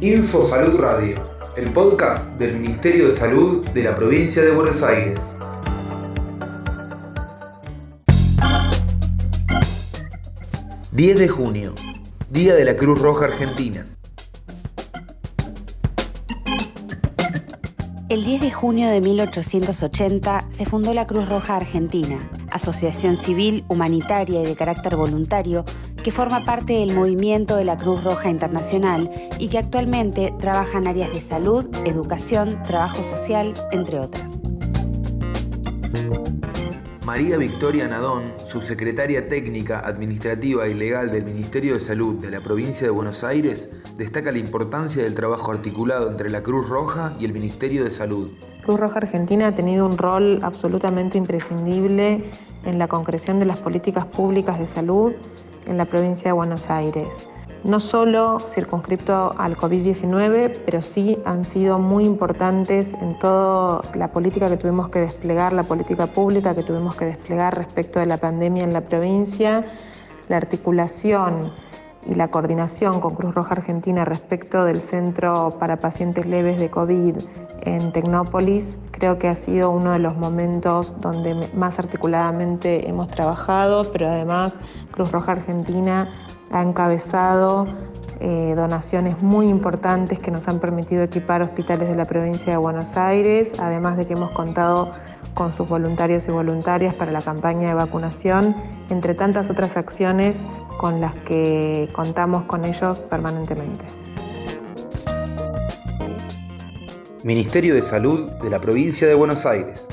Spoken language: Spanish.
Info Salud Radio, el podcast del Ministerio de Salud de la provincia de Buenos Aires. ...10 de junio... ...Día de la Cruz Roja Argentina... El 10 de junio de 1880 se fundó la Cruz Roja Argentina, asociación civil, humanitaria y de carácter voluntario que forma parte del movimiento de la Cruz Roja Internacional y que actualmente trabaja en áreas de salud, educación, trabajo social, entre otras. María Victoria Nadón, subsecretaria técnica, administrativa y legal del Ministerio de Salud de la provincia de Buenos Aires, destaca la importancia del trabajo articulado entre la Cruz Roja y el Ministerio de Salud. Cruz Roja Argentina ha tenido un rol absolutamente imprescindible en la concreción de las políticas públicas de salud en la provincia de Buenos Aires. No solo circunscripto al COVID-19, pero sí han sido muy importantes en toda la política que tuvimos que desplegar, la política pública que tuvimos que desplegar respecto de la pandemia en la provincia, la articulación y la coordinación con Cruz Roja Argentina respecto del Centro para Pacientes Leves de COVID en Tecnópolis, creo que ha sido uno de los momentos donde más articuladamente hemos trabajado, pero además Cruz Roja Argentina ha encabezado eh, donaciones muy importantes que nos han permitido equipar hospitales de la provincia de Buenos Aires, además de que hemos contado con sus voluntarios y voluntarias para la campaña de vacunación, entre tantas otras acciones con las que contamos con ellos permanentemente. Ministerio de Salud de la provincia de Buenos Aires.